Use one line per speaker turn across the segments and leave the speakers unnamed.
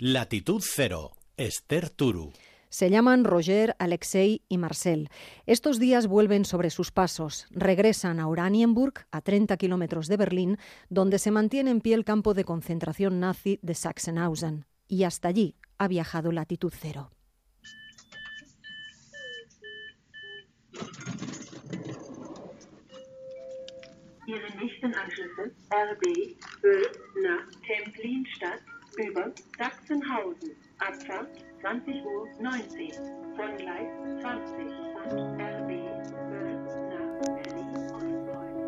Latitud Cero, Esther Turu.
Se llaman Roger, Alexei y Marcel. Estos días vuelven sobre sus pasos. Regresan a Oranienburg, a 30 kilómetros de Berlín, donde se mantiene en pie el campo de concentración nazi de Sachsenhausen. Y hasta allí ha viajado latitud cero.
Ihre nächsten Anschlüsse RB, Böll nach Templinstadt über Sachsenhausen. Abfahrt 20 Uhr 19 von Gleis 20 und RB Böll nach Berlin-Ostbräu.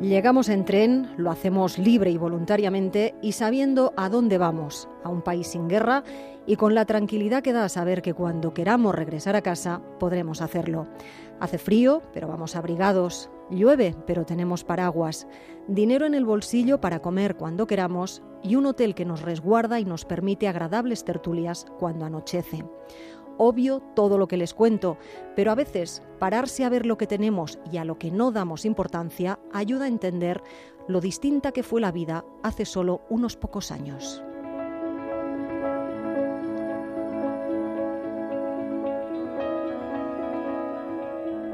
Llegamos en tren, lo hacemos libre y voluntariamente y sabiendo a dónde vamos, a un país sin guerra y con la tranquilidad que da saber que cuando queramos regresar a casa podremos hacerlo. Hace frío, pero vamos abrigados. Llueve, pero tenemos paraguas. Dinero en el bolsillo para comer cuando queramos y un hotel que nos resguarda y nos permite agradables tertulias cuando anochece. Obvio todo lo que les cuento, pero a veces pararse a ver lo que tenemos y a lo que no damos importancia ayuda a entender lo distinta que fue la vida hace solo unos pocos años.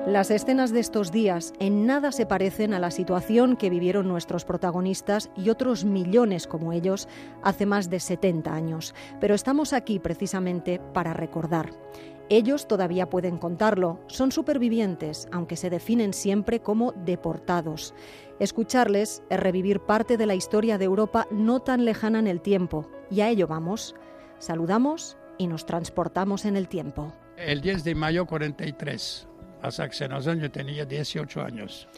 Las escenas de estos días en nada se parecen a la situación que vivieron nuestros protagonistas y otros millones como ellos hace más de 70 años. Pero estamos aquí precisamente para recordar. Ellos todavía pueden contarlo, son supervivientes, aunque se definen siempre como deportados. Escucharles es revivir parte de la historia de Europa no tan lejana en el tiempo, y a ello vamos. Saludamos y nos transportamos en el tiempo.
El 10 de mayo 43, a Sachsenhausen yo tenía 18 años.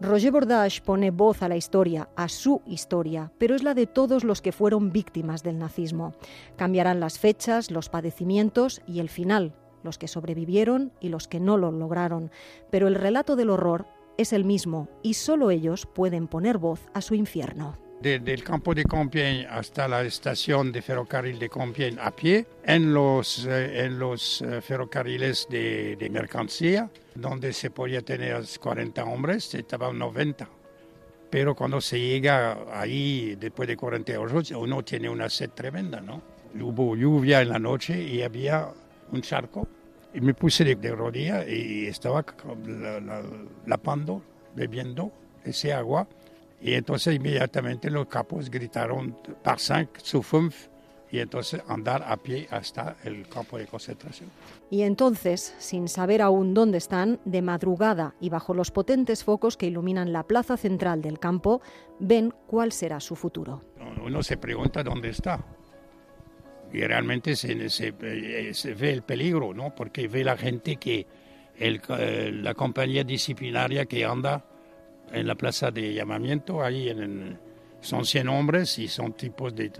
Roger Bordage pone voz a la historia, a su historia, pero es la de todos los que fueron víctimas del nazismo. Cambiarán las fechas, los padecimientos y el final, los que sobrevivieron y los que no lo lograron, pero el relato del horror es el mismo y solo ellos pueden poner voz a su infierno.
Desde el campo de Compiègne hasta la estación de ferrocarril de Compiègne a pie, en los, eh, en los eh, ferrocarriles de, de mercancía, donde se podía tener 40 hombres, estaban 90. Pero cuando se llega ahí, después de 48, uno tiene una sed tremenda, ¿no? Hubo lluvia en la noche y había un charco. Y me puse de, de rodilla y estaba la- la- lapando, bebiendo ese agua. Y entonces inmediatamente los capos gritaron par 5, su 5, y entonces andar a pie hasta el campo de concentración.
Y entonces, sin saber aún dónde están, de madrugada y bajo los potentes focos que iluminan la plaza central del campo, ven cuál será su futuro.
Uno se pregunta dónde está. Y realmente se, se- eh, se ve el peligro, ¿no? Porque ve la gente que, el, eh, la compañía disciplinaria que anda en la plaza de llamamiento, ahí son 100 hombres y son tipos de...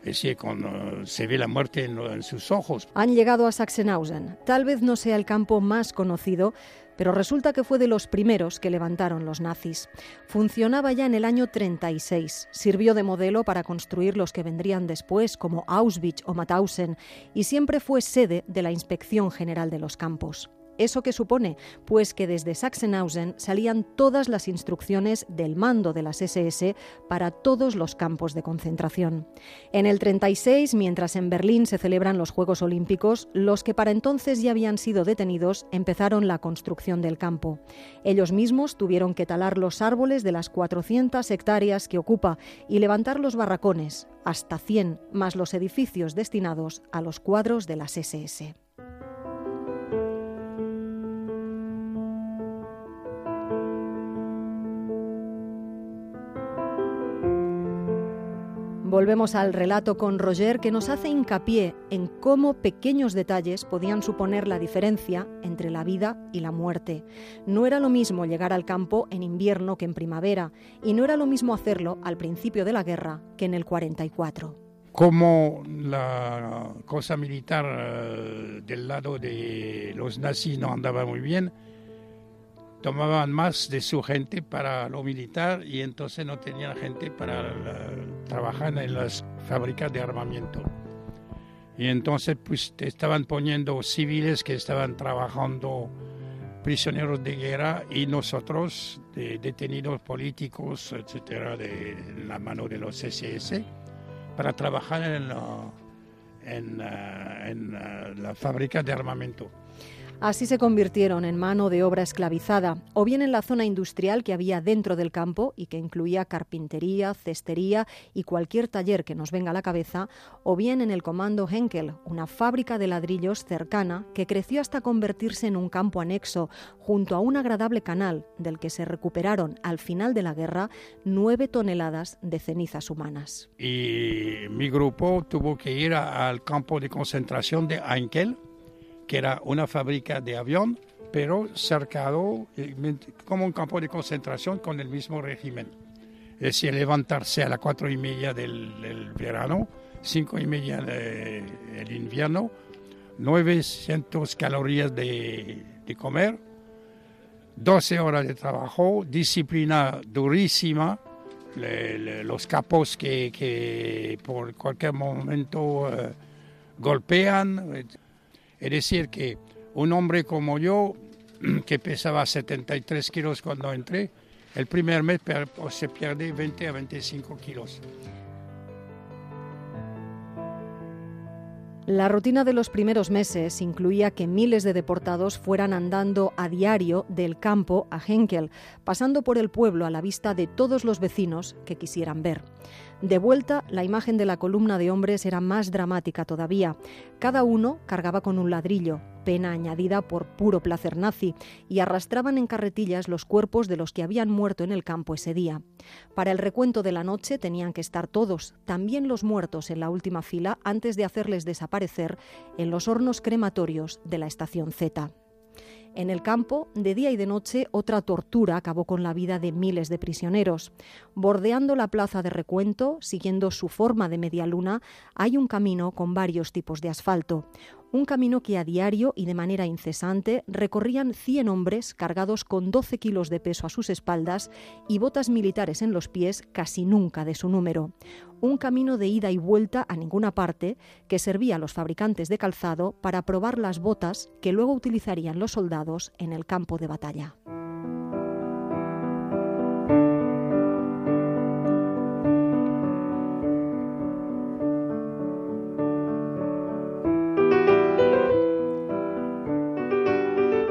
Es decir, con, eh, se ve la muerte en, en sus ojos.
Han llegado a Sachsenhausen. Tal vez no sea el campo más conocido, pero resulta que fue de los primeros que levantaron los nazis. Funcionaba ya en el año 36, sirvió de modelo para construir los que vendrían después, como Auschwitz o Mauthausen, y siempre fue sede de la Inspección General de los Campos. ¿Eso qué supone? Pues que desde Sachsenhausen salían todas las instrucciones del mando de las SS para todos los campos de concentración. En el 36, mientras en Berlín se celebran los Juegos Olímpicos, los que para entonces ya habían sido detenidos empezaron la construcción del campo. Ellos mismos tuvieron que talar los árboles de las 400 hectáreas que ocupa y levantar los barracones, hasta 100, más los edificios destinados a los cuadros de las SS. Volvemos al relato con Roger que nos hace hincapié en cómo pequeños detalles podían suponer la diferencia entre la vida y la muerte. No era lo mismo llegar al campo en invierno que en primavera y no era lo mismo hacerlo al principio de la guerra que en el 44.
como la cosa militar eh, del lado de los nazis no andaba muy bien, tomaban más de su gente para lo militar y entonces no tenían gente para trabajar en las fábricas de armamento. Y entonces pues estaban poniendo civiles que estaban trabajando prisioneros de guerra y nosotros de detenidos políticos, etcétera, de la mano de los SS para trabajar en, la, en, eh, en, eh, la fábrica de armamento.
Así se convirtieron en mano de obra esclavizada, o bien en la zona industrial que había dentro del campo y que incluía carpintería, cestería y cualquier taller que nos venga a la cabeza, o bien en el Comando Henkel, una fábrica de ladrillos cercana que creció hasta convertirse en un campo anexo, junto a un agradable canal del que se recuperaron al final de la guerra nueve toneladas de cenizas humanas.
Y mi grupo tuvo que ir al campo de concentración de Henkel que era una fábrica de avión, pero cercado eh, como un campo de concentración con el mismo régimen. Es decir, levantarse a las cuatro y media del, verano, cinco y media del invierno, 900 calorías de, comer, 12 horas de trabajo, disciplina durísima, los capos que, por cualquier momento eh, golpean. Es decir, que un hombre como yo, que pesaba 73 kilos cuando entré, el primer mes se pierde 20 a 25 kilos.
La rutina de los primeros meses incluía que miles de deportados fueran andando a diario del campo a Henkel, pasando por el pueblo a la vista de todos los vecinos que quisieran ver. De vuelta, la imagen de la columna de hombres era más dramática todavía. Cada uno cargaba con un ladrillo, pena añadida por puro placer nazi, y arrastraban en carretillas los cuerpos de los que habían muerto en el campo ese día. Para el recuento de la noche tenían que estar todos, también los muertos en la última fila, antes de hacerles desaparecer en los hornos crematorios de la estación Z. En el campo, de día y de noche, otra tortura acabó con la vida de miles de prisioneros. Bordeando la plaza de recuento, siguiendo su forma de media luna, hay un camino con varios tipos de asfalto un camino que a diario y de manera incesante recorrían 100 hombres cargados con 12 kilos de peso a sus espaldas y botas militares en los pies casi nunca de su número. Un camino de ida y vuelta a ninguna parte que servía a los fabricantes de calzado para probar las botas que luego utilizarían los soldados en el campo de batalla.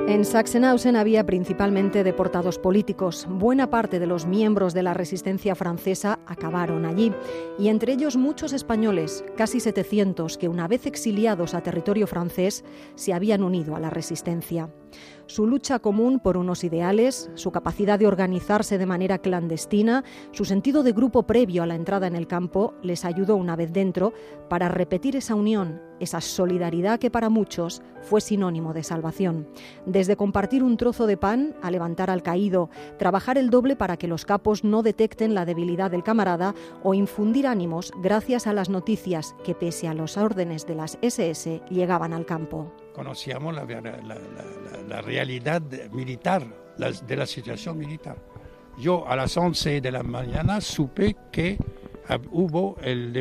En Sachsenhausen había principalmente deportados políticos. Buena parte de los miembros de la resistencia francesa acabaron allí, y entre ellos muchos españoles, casi 700, que una vez exiliados a territorio francés se habían unido a la resistencia. Su lucha común por unos ideales, su capacidad de organizarse de manera clandestina, su sentido de grupo previo a la entrada en el campo les ayudó una vez dentro para repetir esa unión, esa solidaridad que para muchos fue sinónimo de salvación. Desde compartir un trozo de pan a levantar al caído, trabajar el doble para que los capos no detecten la debilidad del camarada o infundir ánimos gracias a las noticias que pese a los órdenes de las SS llegaban al campo
conocíamos la, la, realidad militar, de la situación militar. Yo a las 11 de la mañana supe que hubo el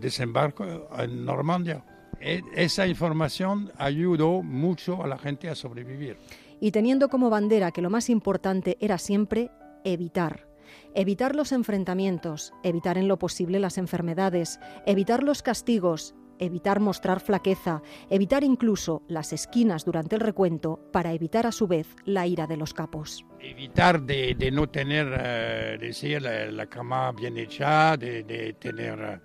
desembarco en Normandía. E, esa información ayudó mucho a la gente a sobrevivir.
Y teniendo como bandera que lo más importante era siempre evitar. Evitar los enfrentamientos, evitar en lo posible las enfermedades, evitar los castigos, evitar mostrar flaqueza, evitar incluso las esquinas durante el recuento para evitar a su vez la ira de los capos.
Evitar de, no tener eh, decir, la, cama bien hecha, de, tener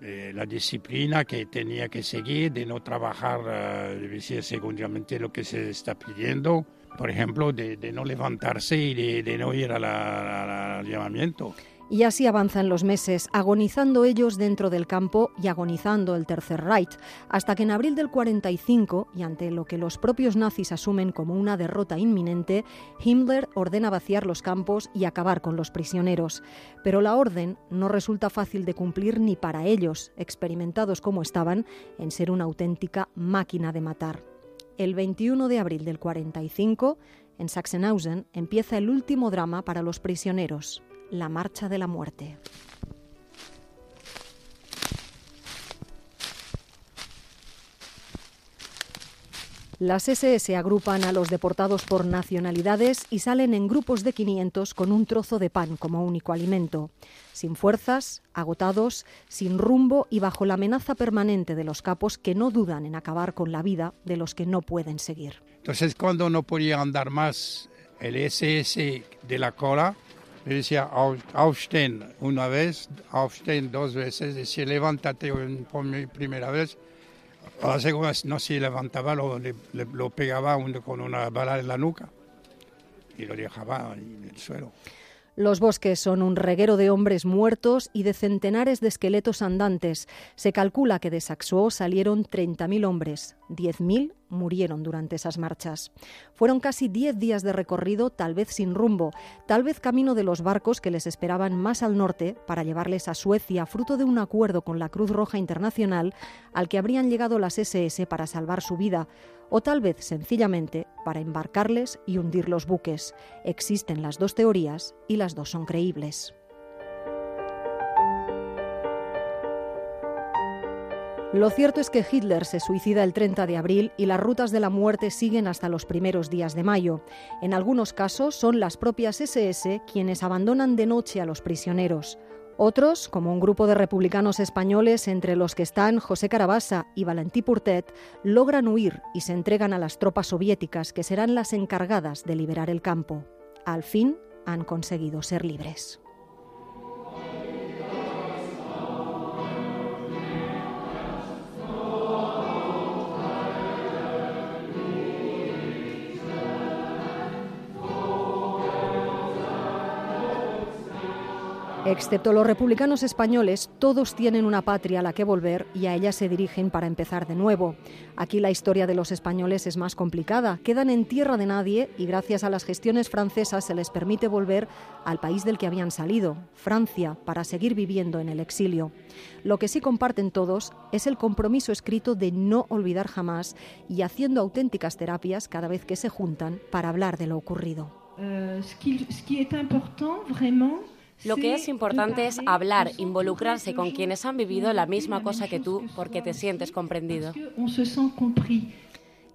eh, la disciplina que tenía que seguir, de no trabajar uh, seguramente lo que se está pidiendo, por ejemplo, de, no levantarse y de, no ir al llamamiento.
Y así avanzan los meses, agonizando ellos dentro del campo y agonizando el Tercer Reich, hasta que en abril del 45, y ante lo que los propios nazis asumen como una derrota inminente, Himmler ordena vaciar los campos y acabar con los prisioneros. Pero la orden no resulta fácil de cumplir ni para ellos, experimentados como estaban en ser una auténtica máquina de matar. El 21 de abril del 45, en Sachsenhausen, empieza el último drama para los prisioneros, la Marcha de la Muerte. Las SS agrupan a los deportados por nacionalidades y salen en grupos de 500 con un trozo de pan como único alimento. Sin fuerzas, agotados, sin rumbo y bajo la amenaza permanente de los capos que no dudan en acabar con la vida de los que no pueden seguir.
Entonces, cuando no podía andar más el SS de la cola, le decía aufstehen una vez, aufstehen dos veces, decía levántate una primera vez. A la segunda no se levantaba, lo, le, lo pegaba con una bala en la nuca y lo dejaba en el suelo.
Los bosques son un reguero de hombres muertos y de centenares de esqueletos andantes. Se calcula que de Saxo salieron 30.000 hombres, 10.000 murieron durante esas marchas. Fueron casi 10 días de recorrido, tal vez sin rumbo, tal vez camino de los barcos que les esperaban más al norte para llevarles a Suecia, fruto de un acuerdo con la Cruz Roja Internacional al que habrían llegado las SS para salvar su vida o tal vez sencillamente para embarcarles y hundir los buques. Existen las dos teorías y las dos son creíbles. Lo cierto es que Hitler se suicida el 30 de abril y las rutas de la muerte siguen hasta los primeros días de mayo. En algunos casos son las propias SS quienes abandonan de noche a los prisioneros. Otros, como un grupo de republicanos españoles entre los que están José Carabassa y Valentí Purtet, logran huir y se entregan a las tropas soviéticas que serán las encargadas de liberar el campo. Al fin han conseguido ser libres. Excepto los republicanos españoles, todos tienen una patria a la que volver y a ella se dirigen para empezar de nuevo. Aquí la historia de los españoles es más complicada. Quedan en tierra de nadie y gracias a las gestiones francesas se les permite volver al país del que habían salido, Francia, para seguir viviendo en el exilio. Lo que sí comparten todos es el compromiso escrito de no olvidar jamás y haciendo auténticas terapias cada vez que se juntan para hablar de lo ocurrido.
Euh,
lo que es importante es hablar, involucrarse con quienes han vivido la misma cosa que tú porque te sientes comprendido.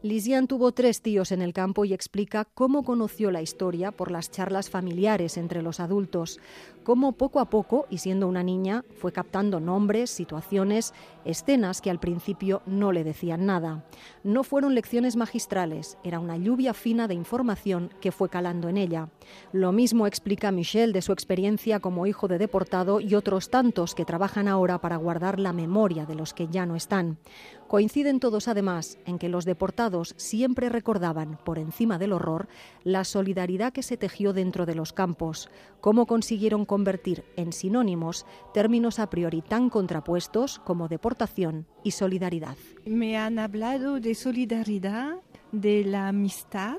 Lisian tuvo tres tíos en el campo y explica cómo conoció la historia por las charlas familiares entre los adultos, cómo poco a poco, y siendo una niña, fue captando nombres, situaciones, escenas que al principio no le decían nada. No fueron lecciones magistrales, era una lluvia fina de información que fue calando en ella. Lo mismo explica Michel de su experiencia como hijo de deportado y otros tantos que trabajan ahora para guardar la memoria de los que ya no están. Coinciden todos además en que los deportados siempre recordaban, por encima del horror, la solidaridad que se tejió dentro de los campos, cómo consiguieron convertir en sinónimos términos a priori tan contrapuestos como deportación y solidaridad.
Me han hablado de solidaridad, de la amistad,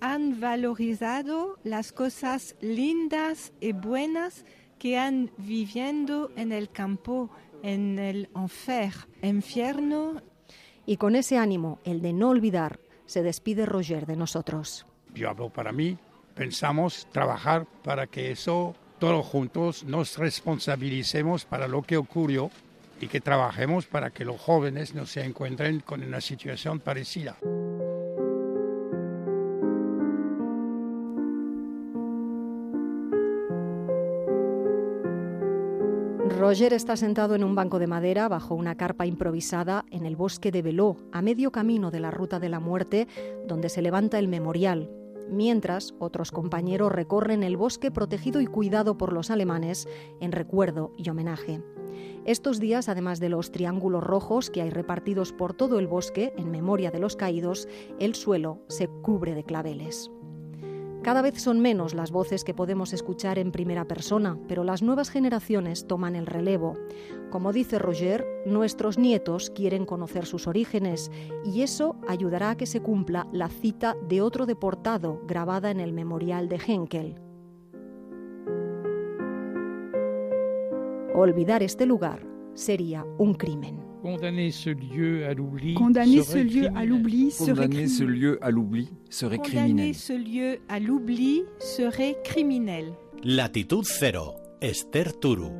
han valorizado las cosas lindas y buenas que han viviendo en el campo en el enfer, infierno.
Y con ese ánimo, el de no olvidar, se despide Roger de nosotros.
Yo hablo para mí, pensamos trabajar para que eso, todos juntos, nos responsabilicemos para lo que ocurrió y que trabajemos para que los jóvenes no se encuentren con una situación parecida.
Roger está sentado en un banco de madera bajo una carpa improvisada en el bosque de Beló, a medio camino de la ruta de la muerte, donde se levanta el memorial. Mientras, otros compañeros recorren el bosque protegido y cuidado por los alemanes en recuerdo y homenaje. Estos días, además de los triángulos rojos que hay repartidos por todo el bosque en memoria de los caídos, el suelo se cubre de claveles. Cada vez son menos las voces que podemos escuchar en primera persona, pero las nuevas generaciones toman el relevo. Como dice Roger, nuestros nietos quieren conocer sus orígenes y eso ayudará a que se cumpla la cita de otro deportado grabada en el memorial de Henkel. Olvidar este lugar sería un crimen.
Condamner ce lieu à l'oubli
Condamner ce lieu à l'oubli serait
Condamner ce lieu à l'oubli serait
Condamner
criminel.
ce lieu à l'oubli serait criminel.
Latitud Cero, Esther Turu.